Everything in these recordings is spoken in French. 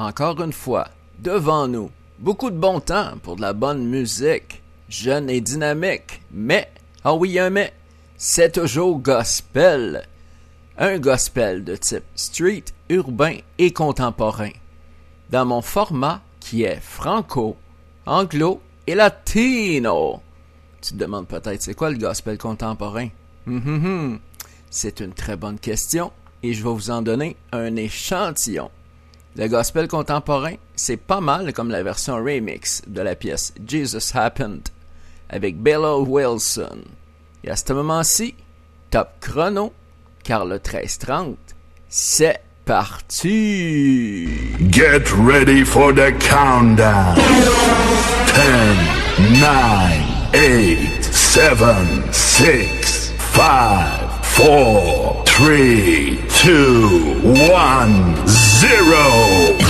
Encore une fois, devant nous, beaucoup de bon temps pour de la bonne musique, jeune et dynamique, mais, ah oui, un mais, c'est toujours gospel. Un gospel de type street, urbain et contemporain. Dans mon format qui est franco, anglo et latino. Tu te demandes peut-être c'est quoi le gospel contemporain? Hum, hum, hum. C'est une très bonne question et je vais vous en donner un échantillon. Le gospel contemporain, c'est pas mal comme la version remix de la pièce Jesus Happened avec Bella Wilson. Et à ce moment-ci, top chrono, car le 1330, c'est parti! Get ready for the countdown. 10, 9, 8, 7, 6, 5, four, three, two, one, zero.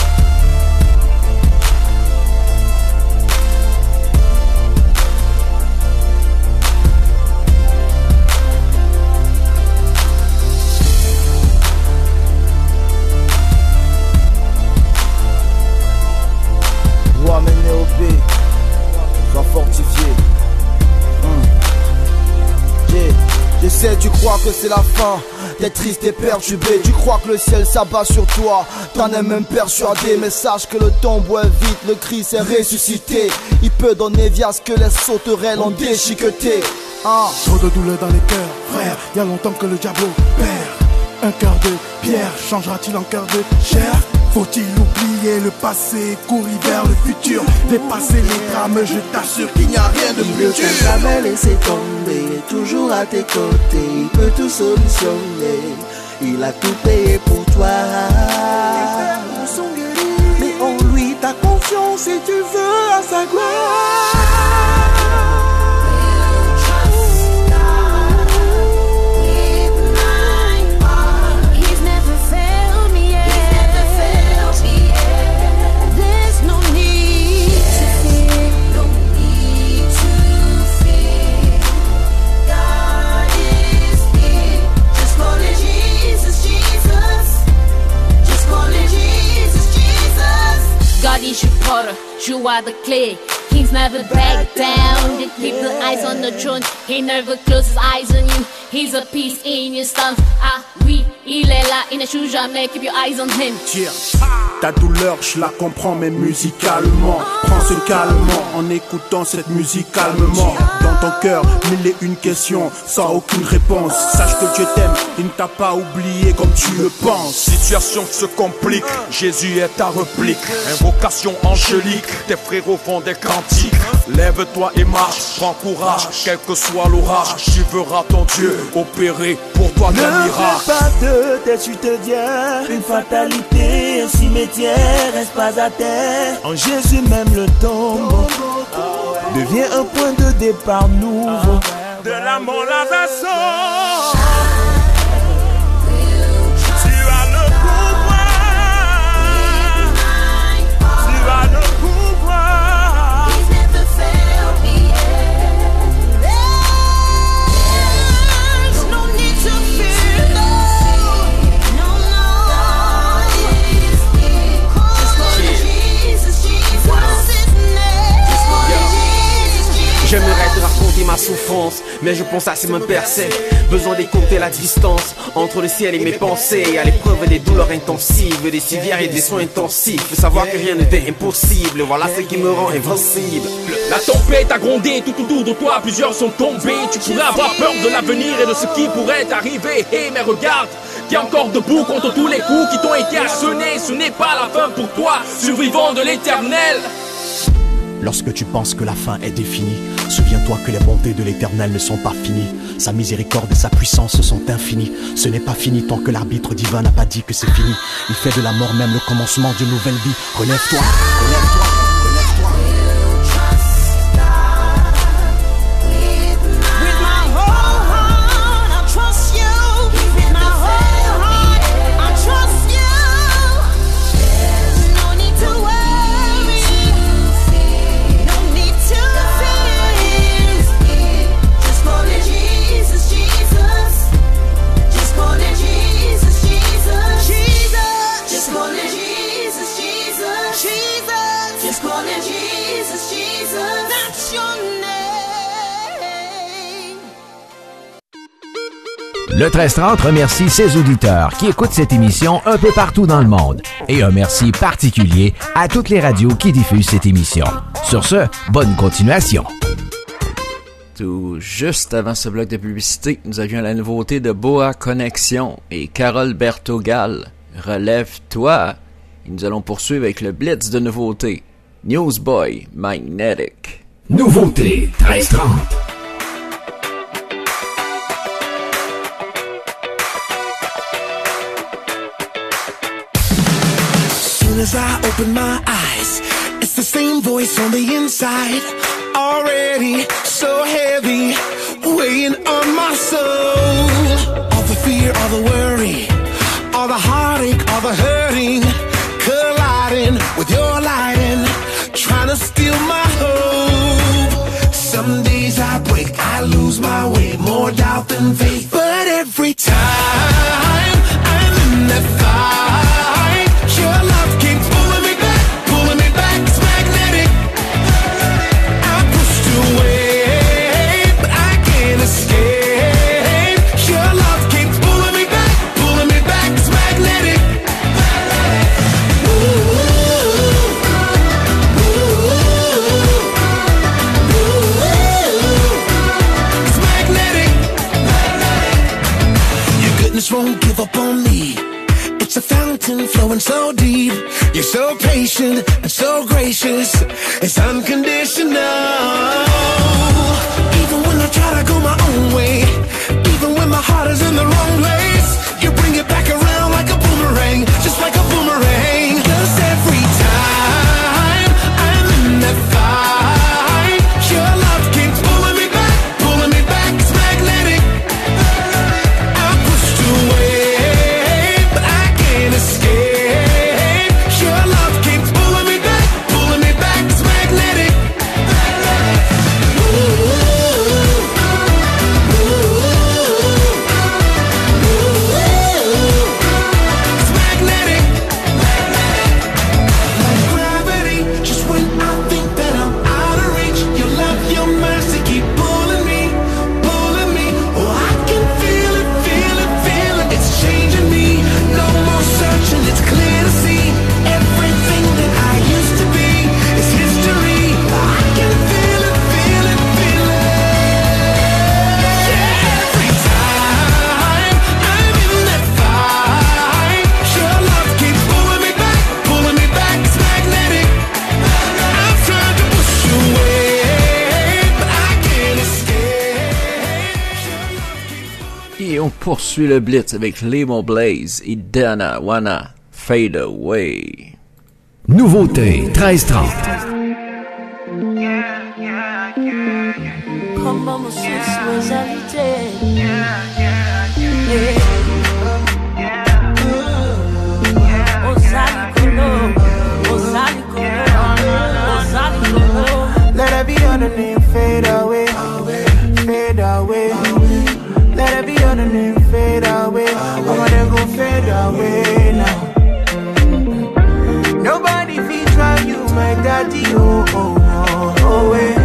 Tu crois que c'est la fin. T'es triste et perturbé, tu crois que le ciel s'abat sur toi. T'en es même persuadé, mais sache que le tombeau est vide, le Christ est ressuscité. Il peut donner via ce que les sauterelles ont déchiqueté. Ah. Trop de douleur dans les cœurs, frère, y a longtemps que le diable perd. Un cœur de pierre changera-t-il en cœur de chair? Faut-il oublier le passé, courir vers le futur, dépasser les drames, je t'assure qu'il n'y a rien de plus dur. Il ne t'a jamais laissé tomber, toujours à tes côtés, il peut tout solutionner. Il a tout payé pour toi. Mais en lui ta confiance et tu veux à sa gloire. You are the clay. Kings never back down. They keep the eyes on the throne. He never closes eyes on you. He's a piece in your stance. Ah oui, il est là, il ne joue jamais. Keep your eyes on him. Ta douleur, je la comprends, mais musicalement. Prends ce calmement en écoutant cette musique calmement. Dans ton cœur, mille et une questions, sans aucune réponse. Sache que Dieu t'aime, il ne t'a pas oublié comme tu le penses. Situation se complique, Jésus est ta réplique. Invocation angélique, tes frérots font des cantiques. Lève-toi et marche, prends courage, quel que soit l'orage. Tu verras ton Dieu opérer pour toi des miracles. Ne pas de tes tu te une fatalité, un cimetière, En Jésus même le tombeau. Devient un point de départ nouveau. De la mort la ma souffrance, mais je pense à ces me percer. Besoin d'écouter la distance entre le ciel et mes pensées. À l'épreuve des douleurs intensives, des civières et des soins intensifs. Savoir que rien n'était impossible, voilà ce qui me rend invincible. La tempête a grondé tout autour de toi, plusieurs sont tombés. Tu pourrais avoir peur de l'avenir et de ce qui pourrait t'arriver. Et mais regarde, t'es encore debout contre tous les coups qui t'ont été assonnés. Ce n'est pas la fin pour toi, survivant de l'éternel. Lorsque tu penses que la fin est définie, souviens-toi que les bontés de l'Éternel ne sont pas finies. Sa miséricorde et sa puissance sont infinies. Ce n'est pas fini tant que l'arbitre divin n'a pas dit que c'est fini. Il fait de la mort même le commencement d'une nouvelle vie. Relève-toi. Le 1330 remercie ses auditeurs qui écoutent cette émission un peu partout dans le monde. Et un merci particulier à toutes les radios qui diffusent cette émission. Sur ce, bonne continuation. Tout juste avant ce bloc de publicité, nous avions la nouveauté de Boa Connexion et Carole Bertogal. Relève-toi. Et nous allons poursuivre avec le blitz de nouveautés. Newsboy Magnetic. Nouveauté 1330. As I open my eyes, it's the same voice on the inside. Already so heavy, weighing on my soul. All the fear, all the worry, all the heartache, all the hurting, colliding with your lighting, trying to steal my hope. Some days I break, I lose my way, more doubt than faith. Patient and so gracious. It's unconditional. Poursuit le blitz avec Lemo Blaze et Dana Wanna Fade Away. Nouveauté 1330. Comment me sensualité Let every other name fade away, away. I'm gonna go fade away now. Nobody feed drive you, my daddy, oh, oh, oh, oh, eh.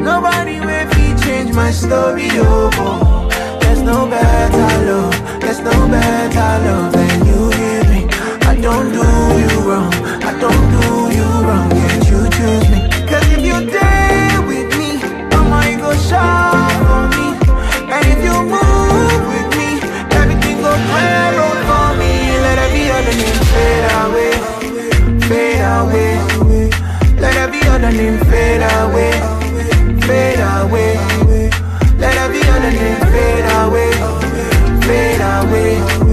Nobody will feed change my story, oh, oh. There's no better love, there's no better love than you give me. I don't do you wrong, I don't do you wrong, yet every other name fade away, fade away. Let every other name fade away, fade away.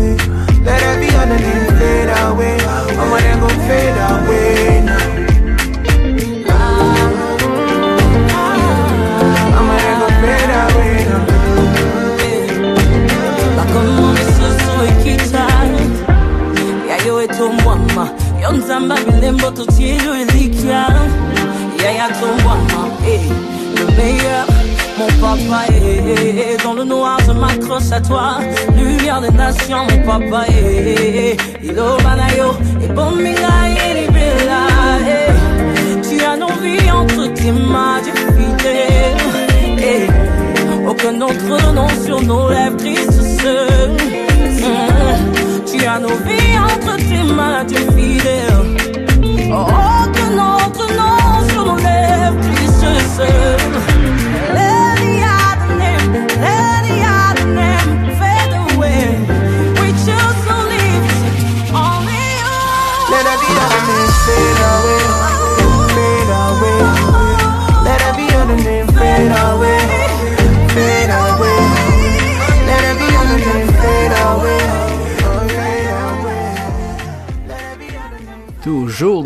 bae. Y lo van a yo, y ponme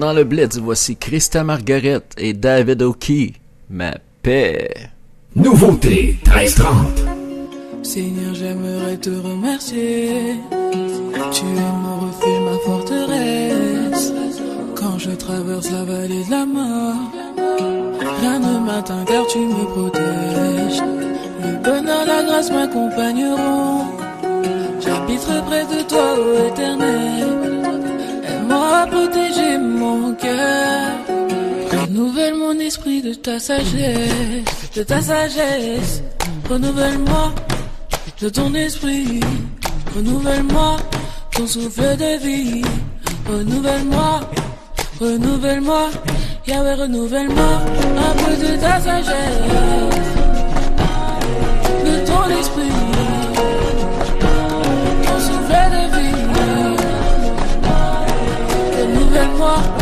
dans le blitz, voici Christa Margaret et David O'Key. Ma paix. Nouveauté 1330. Seigneur, j'aimerais te remercier. Tu es mon refuge, ma forteresse. Quand je traverse la vallée de la mort, rien ne m'atteint car tu me protèges. Le bonheur, la grâce m'accompagneront. J'habiterai près de toi, ô éternel. Aide-moi à protéger mon cœur. Renouvelle mon esprit de ta sagesse, de ta sagesse. Renouvelle-moi de ton esprit. Renouvelle-moi ton souffle de vie. Renouvelle-moi, renouvelle-moi. Yahweh, renouvelle-moi un peu de ta sagesse, de ton esprit. Ton souffle de vie. Renouvelle-moi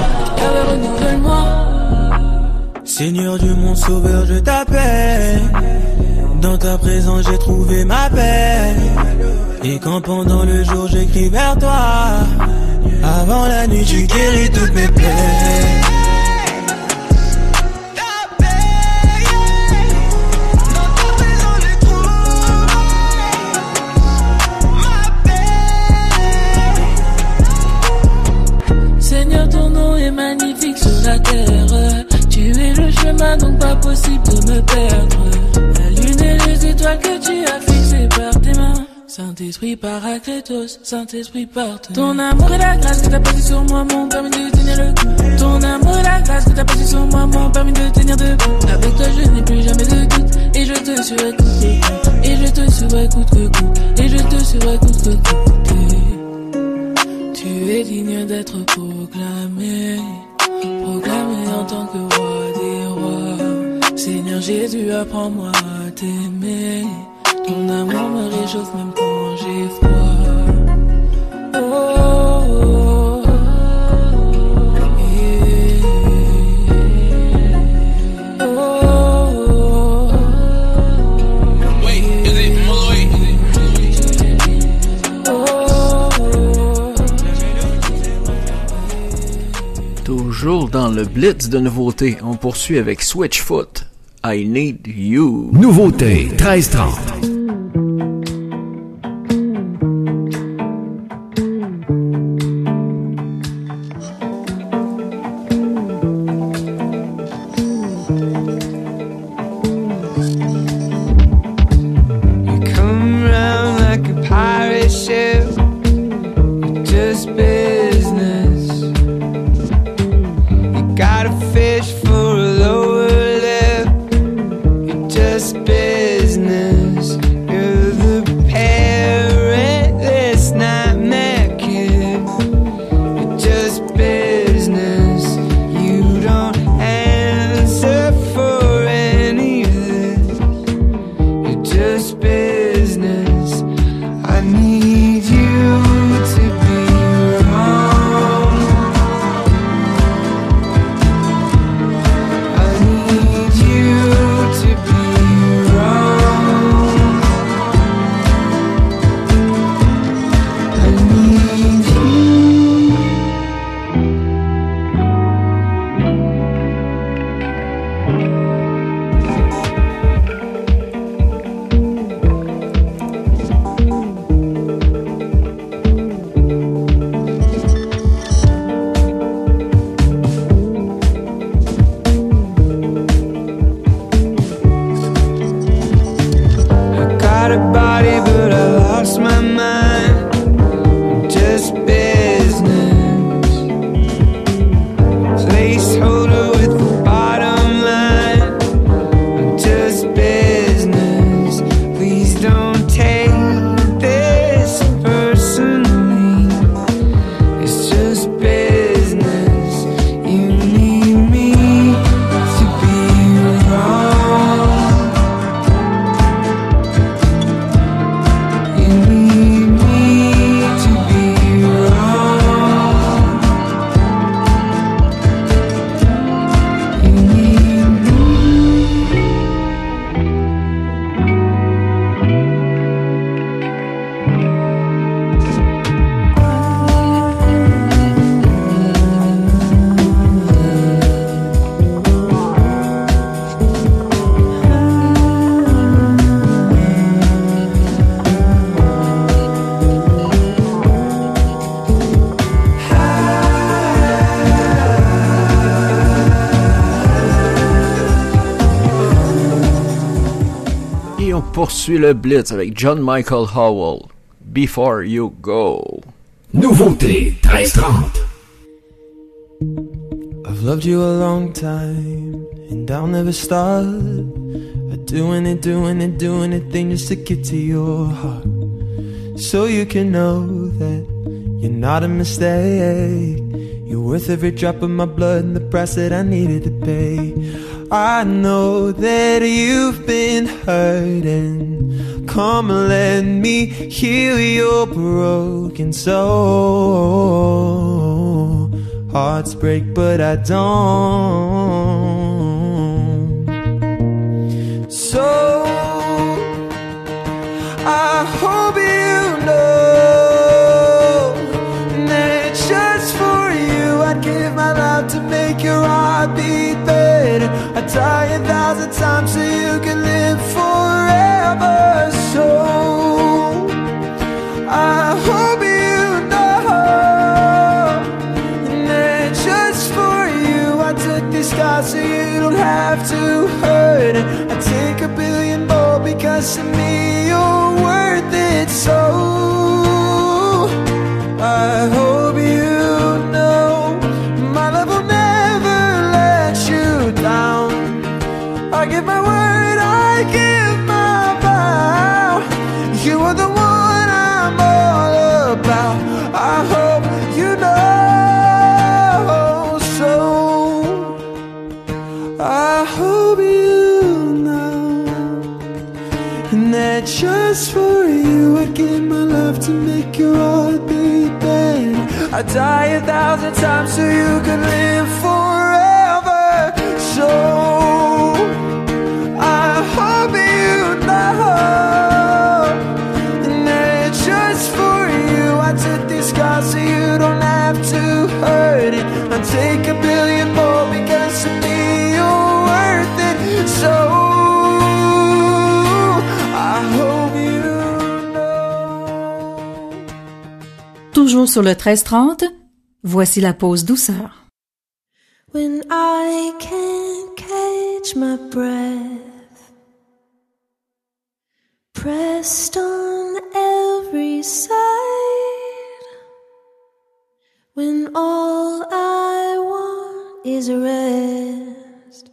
Seigneur Dieu, mon sauveur, je t'appelle. Dans ta présence, j'ai trouvé ma paix. Et quand pendant le jour, j'écris vers toi. Avant la nuit, tu guéris toutes mes plaies. Donc pas possible de me perdre. La lune et les étoiles que tu as fixées par tes mains. Saint-Esprit Paraclétos, Saint-Esprit porte. Ton amour et la grâce que t'as posé sur moi m'ont permis de tenir le coup. Ton amour et la grâce que t'as posé sur moi m'ont permis de tenir debout. Avec toi, je n'ai plus jamais de doute. Et je te surécoute que Et je te surécoute que coup. Et je te surécoute que coup. Tu es digne d'être proclamé, proclamé en tant que roi Seigneur Jésus, apprends-moi à t'aimer. Ton amour me réchauffe même quand j'ai froid. Oh, oh, oh, le blitz de nouveautés, on poursuit avec Switchfoot. I need you. Nouveauté 1330. Et on le blitz avec John Michael Howell. Before You Go. Nouveauté 1330. I've loved you a long time, and I'll never stop. I Doing it, doing it, doing anything just to get to your heart. So you can know that you're not a mistake. You're worth every drop of my blood and the price that I needed to pay. I know that you've been hurting. Come and let me heal your broken soul. Hearts break, but I don't. So I hope you know that just for you I'd give my life to make your heart beat better. I'd die a thousand times so you can live forever. I hope you know that just for you I took this so you don't have to hurt. I take a billion more because of me you're worth it. So your heart beat better. I'd die a thousand times so you could live forever. So I hope you know. That just for you, I took this scar so you don't have to hurt it. I'll take a billion more Toujours sur le 1330, voici la pause douceur. When I can't catch my breath, pressed on every side, when all I want is rest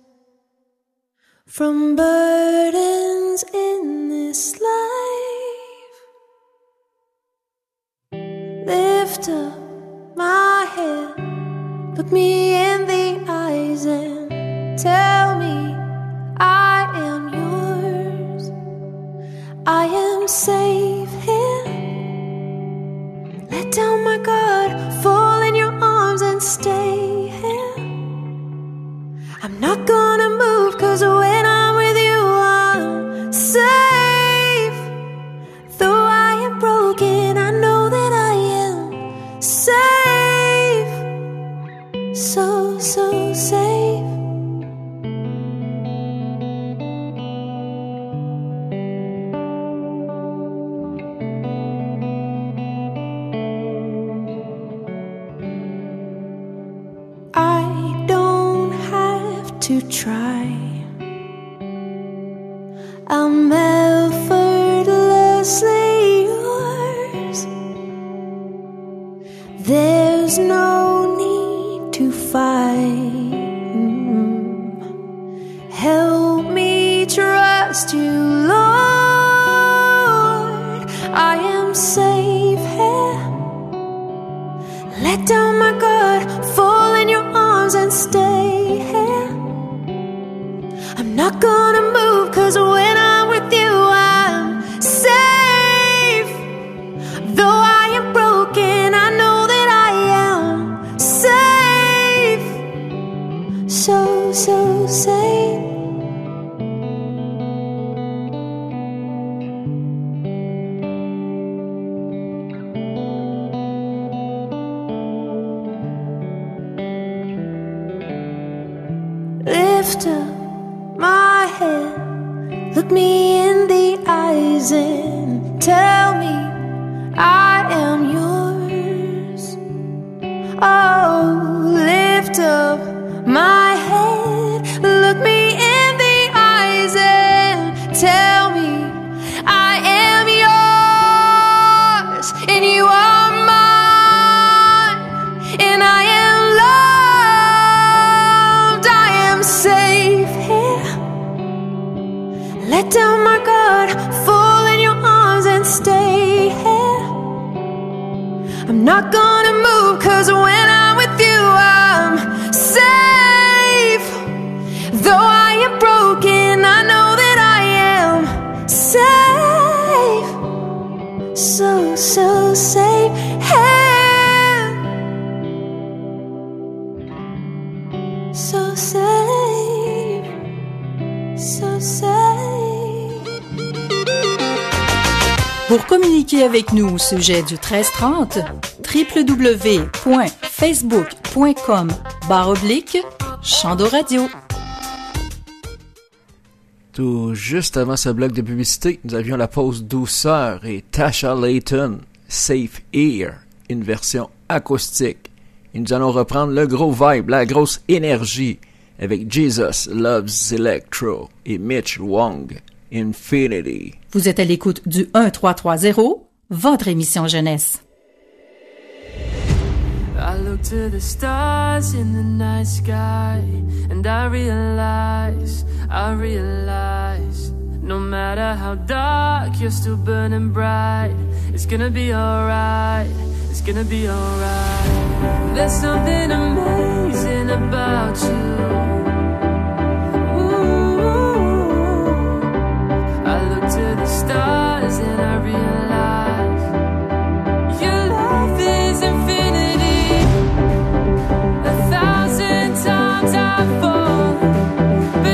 from burdens in this life, lift up my head, look me in the eyes and tell me I am yours. I am safe here. Let down my guard, fall in your arms and stay here. I'm not gonna move, cause when I'm safe. I don't have to try. I'm effortlessly yours. There's no to fight. Help me trust you, Lord. I am safe here. Let down my guard, fall in your arms and stay here. I'm not gonna move, cause au sujet du 1330, www.facebook.com barre oblique Radio. Tout juste avant ce bloc de publicité, nous avions la pause douceur et Tasha Layton, Safe Ear, une version acoustique. Et nous allons reprendre le gros vibe, la grosse énergie avec Jesus Loves Electro et Mitch Wong, Infinity. Vous êtes à l'écoute du 1330, votre émission jeunesse. I look to the stars in the night sky and I realize, I realize no matter how dark you're still burning bright. It's gonna be alright it's gonna be alright. There's something amazing about you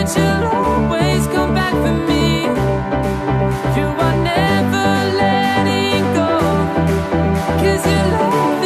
Cause you love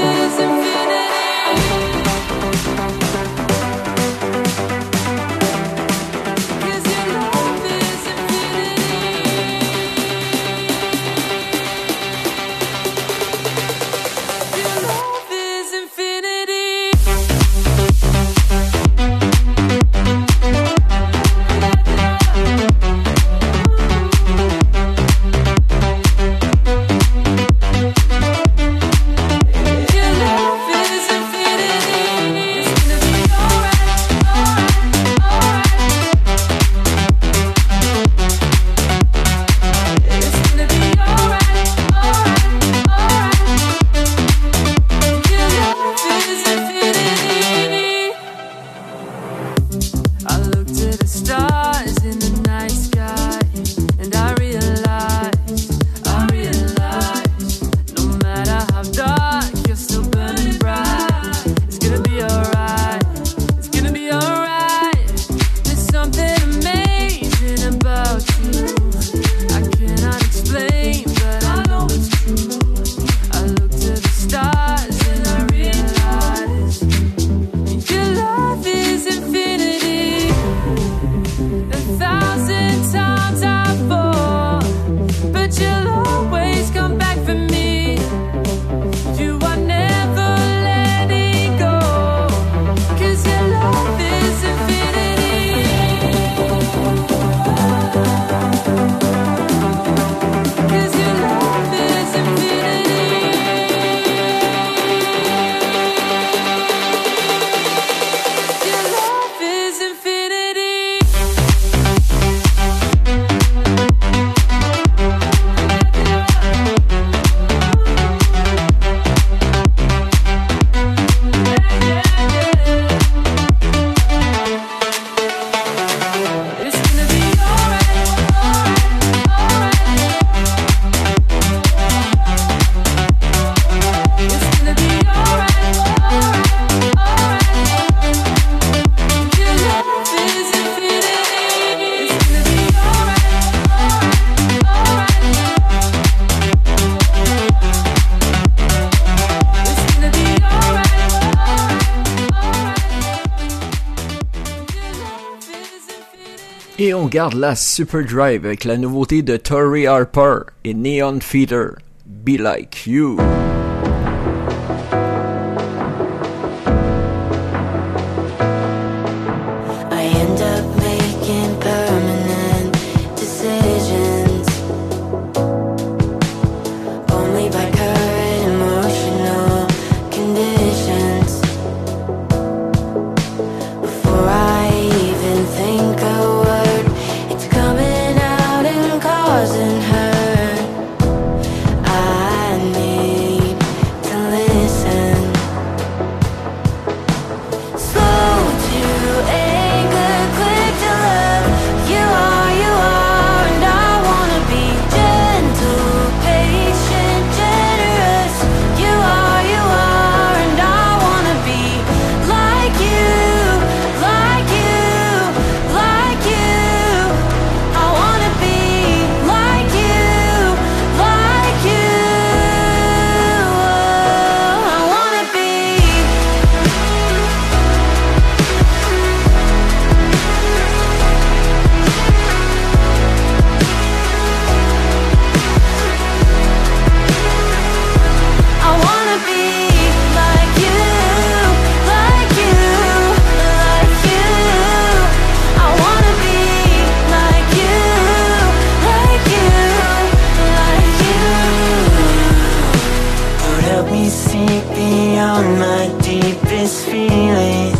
garde la Super Drive avec la nouveauté de Tori Harper et Neon Feeder, Be Like You. healing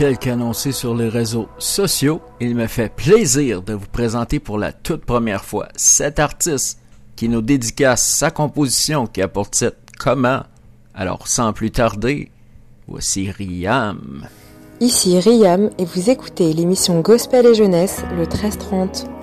tel qu'annoncé sur les réseaux sociaux, il me fait plaisir de vous présenter pour la toute première fois cet artiste qui nous dédicace sa composition qui apporte cette comment. Alors sans plus tarder, voici Riam. Ici Riam et vous écoutez l'émission Gospel et Jeunesse le 13-30.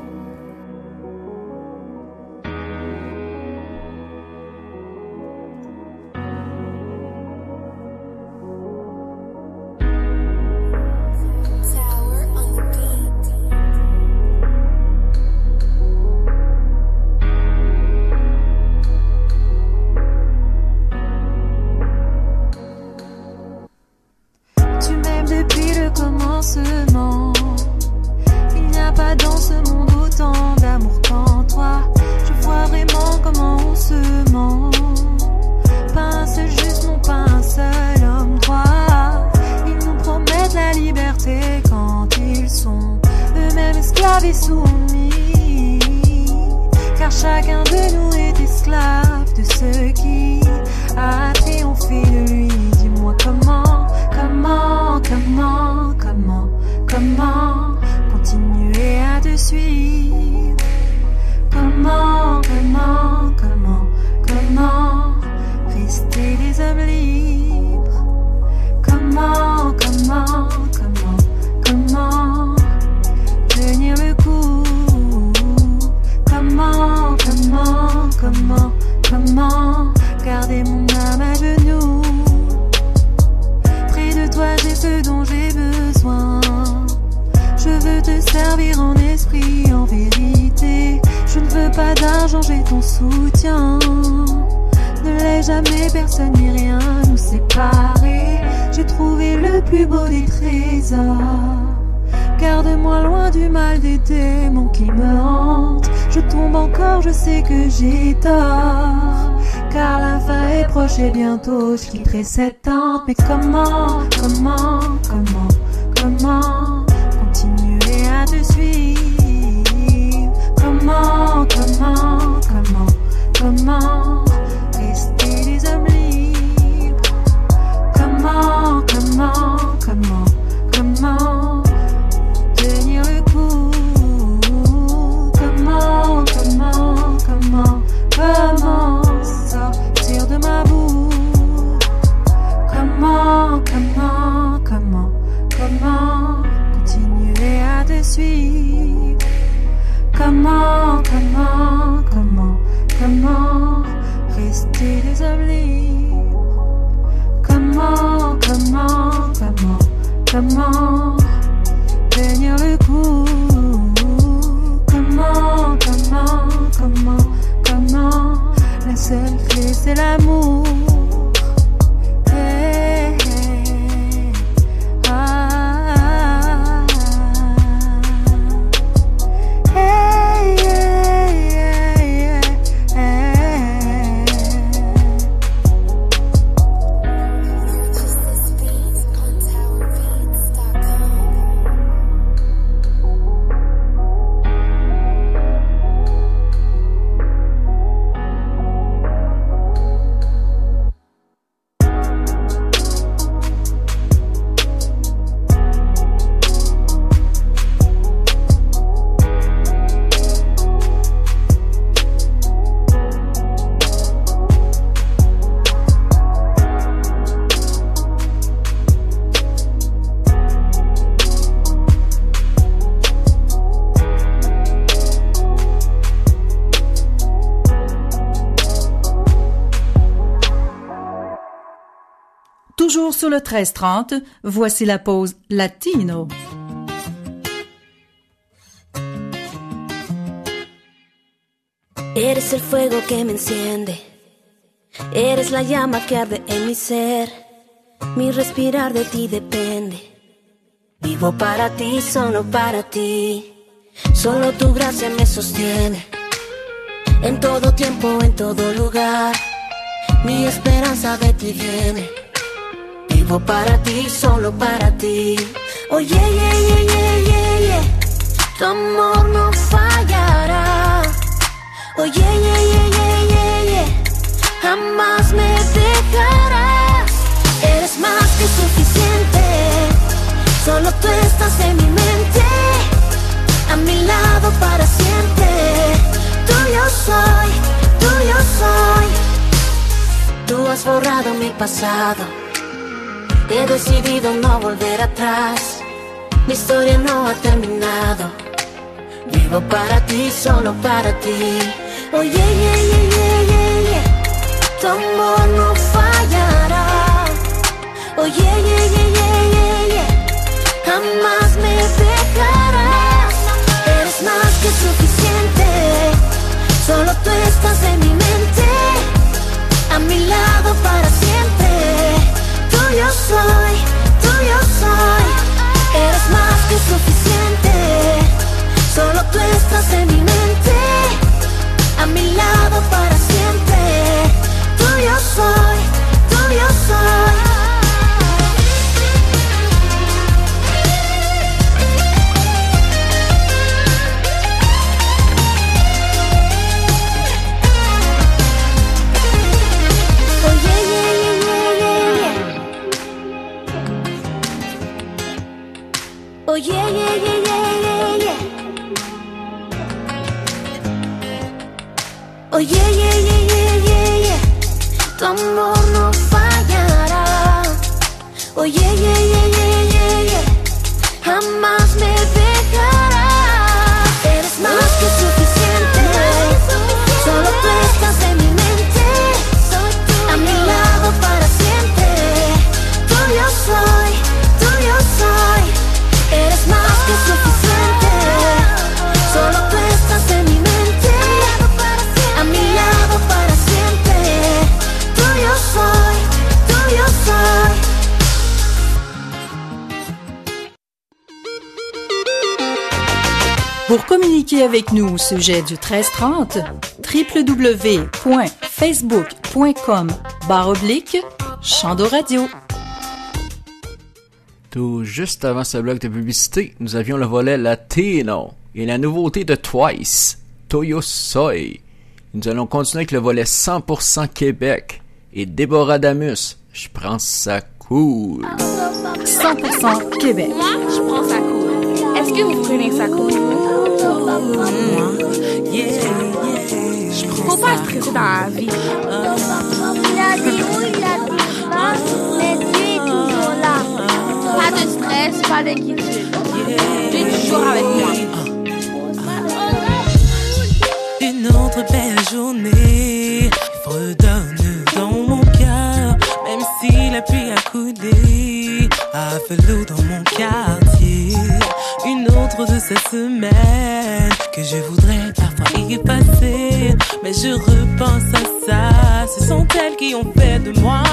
du mal des démons qui me hantent. Je tombe encore, je sais que j'ai tort. Car la fin est proche et bientôt je quitterai cette tente. Mais comment, comment, comment, comment continuer à te suivre? Comment, comment, comment, comment rester les hommes Comment, comment Comment, comment, comment, comment tenir le coup? Comment, comment, comment, comment la seule clé c'est l'amour? Toujours sur le 1330, voici la pause latino. Eres el fuego que me enciende. Eres la llama que arde en mi ser. Mi respirar de ti depende. Vivo para ti, solo para ti. Solo tu gracia me sostiene. En todo tiempo, en todo lugar. Mi esperanza de ti viene. Vivo para ti, solo para ti. Oye, yeah, yeah, yeah, yeah, yeah. Tu amor no fallará. Oye, yeah, yeah, yeah, yeah, yeah. Jamás me dejarás. Eres más que suficiente. Solo tú estás en mi mente. A mi lado para siempre. Tuyo soy, tuyo soy. Tú has borrado mi pasado. He decidido no volver atrás. Mi historia no ha terminado. Vivo para ti, solo para ti. Oye, yeah, yeah, yeah, yeah, yeah. Tu amor no fallará. Oye, yeah, yeah, yeah, yeah, yeah. Jamás me dejarás. Eres más que suficiente. Solo tú estás en mi mente. Nous au sujet du 1330, www.facebook.com barre oblique Chando Radio. Tout juste avant ce bloc de publicité, nous avions le volet latino et la nouveauté de Twice, Toyo Soy. Nous allons continuer avec le volet 100% Québec et Déborah Damus, je prends ça cool. 100% Québec. Moi, je prends ça cool. Est-ce que vous prenez ça cool? Faut pas stresser dans la vie. Il a dit où il a dit pas, mais tu es toujours là. Pas de stress, pas d'inquiétude. Tu es toujours avec moi. Une autre belle journée redonne dans mon cœur, même si la pluie a coulé a fait l'eau dans mon quartier. Une autre de ces semaines que je voudrais parfois effacer, mais je repense à ça. Ce sont elles qui ont fait de moi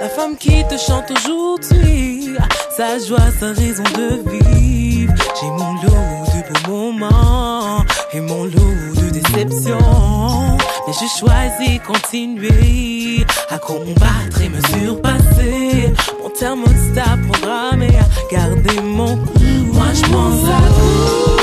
la femme qui te chante aujourd'hui. Sa joie, sa raison de vivre. J'ai mon lot de beaux moments et mon lot de déceptions. Mais je choisis continuer à combattre et me surpasser. Mon thermostat programmé à garder mon coup. Moi je pense à vous.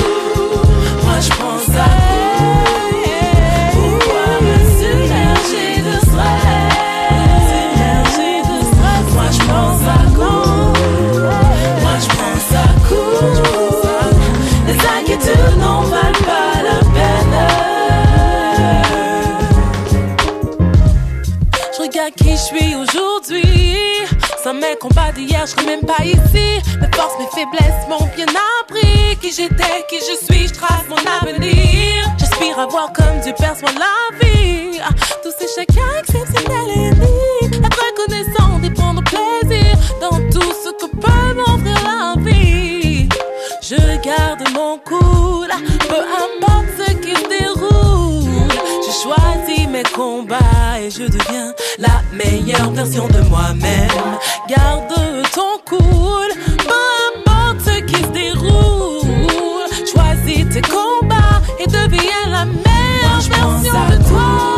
Je suis aujourd'hui. Sans mes combats d'hier, je serais même pas ici. Mes forces, mes faiblesses m'ont bien appris. Qui j'étais, qui je suis, je trace mon avenir. J'aspire à voir comme Dieu perçoit la vie. Tous ces chacun exceptionnel et unique. Être reconnaissant des dans tout ce que peut m'offrir la vie. Je garde mon cool, peu importe ce qui se déroule. Je choisis mes combats et je deviens la meilleure version de moi-même. Garde ton cool, peu importe ce qui se déroule. Choisis tes combats et deviens la meilleure version de toi.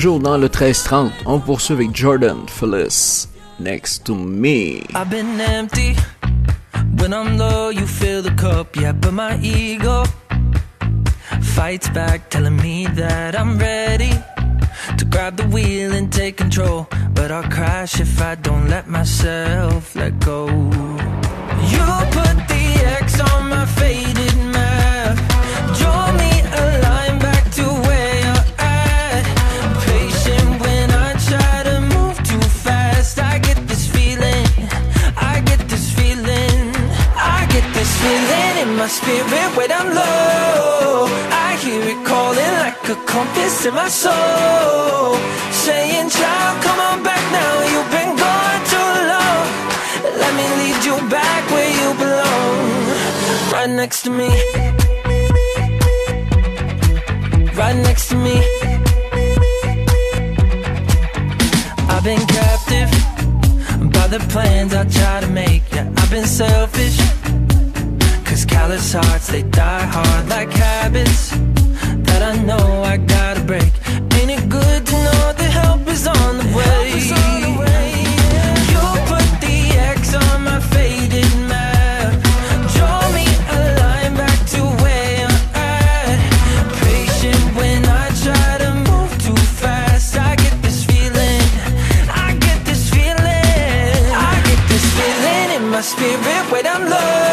Toujours dans le 13-30, on poursuit avec Jordan Phyllis. Next to me. I've been empty. When I'm low, you fill the cup, yeah, but my ego fights back, telling me that I'm ready to grab the wheel and take control. But I'll crash if I don't let myself let go. You put the X on my faded my spirit when I'm low. I hear it calling like a compass in my soul, saying, "Child, come on back now. You've been gone too long. Let me lead you back where you belong, right next to me." Right next to me. I've been captive by the plans I try to make. Yeah, I've been selfish. Cause callous hearts, they die hard like habits that I know I gotta break. Ain't it good to know the help is on the way? You put the X on my faded map. Draw me a line back to where I'm at. Patient when I try to move too fast. I get this feeling. I get this feeling. I get this feeling in my spirit when I'm low.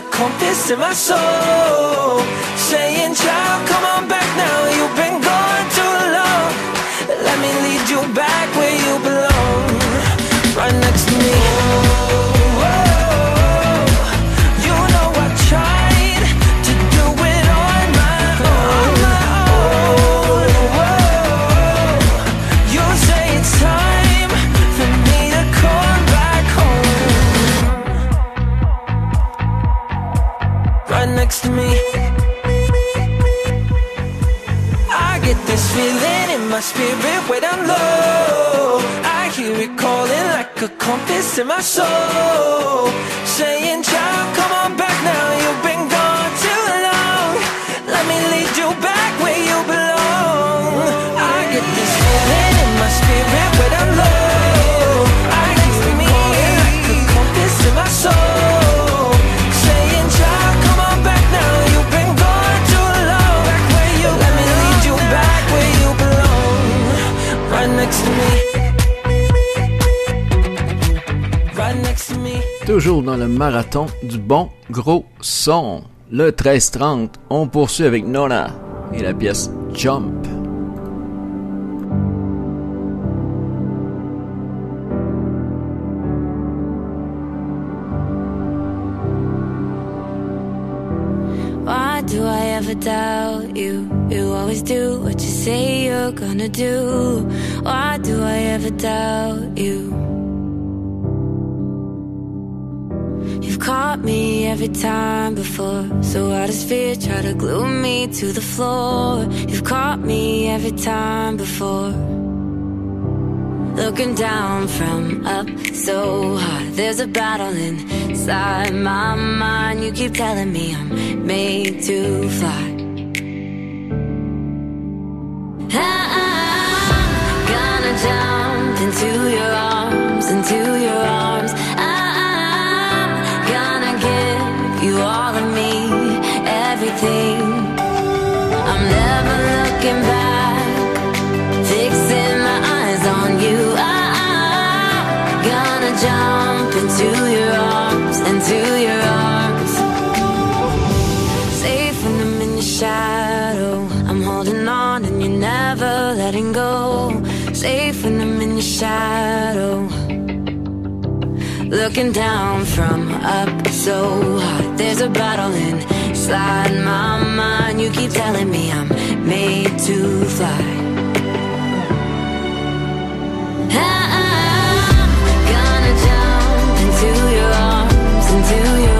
A compass in my soul. Saying, child, come on back now. You've been gone too long. Let me lead you back where you belong. Right next to me. My spirit when I'm low. I hear it calling like a compass in my soul. Saying, child, come on back now. You've been gone toujours dans le marathon du bon gros son. Le 13-30, on poursuit avec Nona et la pièce Jump. Why do I ever doubt you? You always do what you say you're gonna do. Why do I ever doubt you? Caught me every time before. So why does fear try to glue me to the floor? You've caught me every time before. Looking down from up so high. There's a battle inside my mind. You keep telling me I'm made to fly. I'm gonna jump into your arms, into shadow. Looking down from up so high. There's a battle inside my mind. You keep telling me I'm made to fly. I'm gonna jump into your arms, into your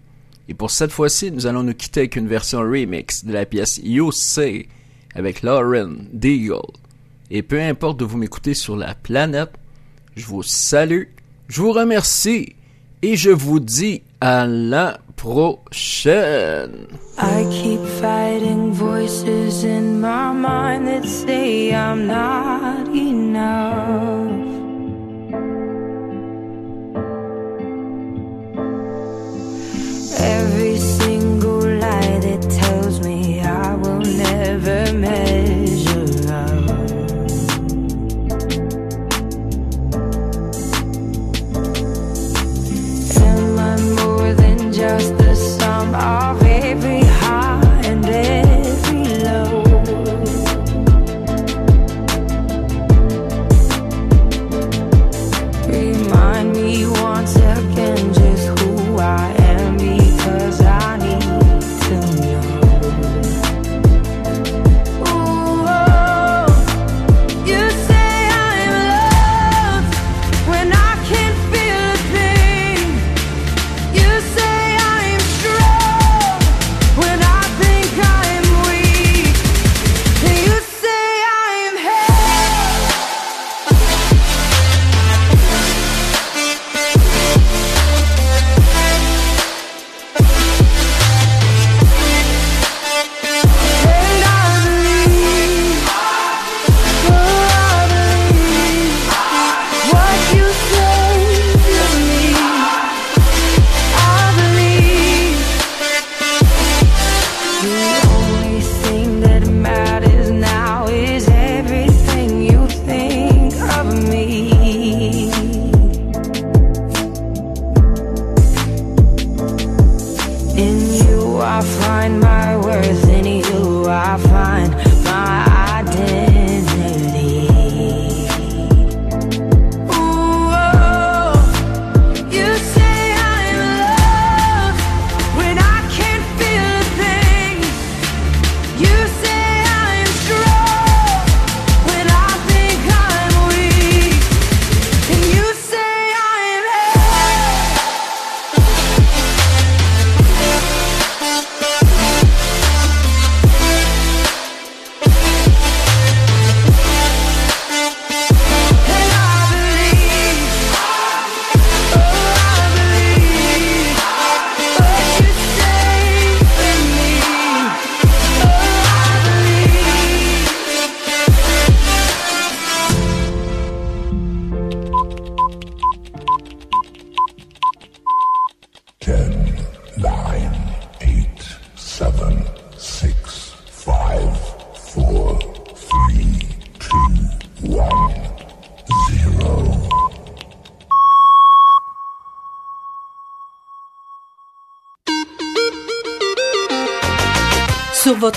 Et pour cette fois-ci, nous allons nous quitter avec une version remix de la pièce You Say avec Lauren Deagle. Et peu importe de vous m'écouter sur la planète, je vous salue, je vous remercie et je vous dis à la prochaine. I keep fighting voices in my mind that say I'm not enough. Just the sum of every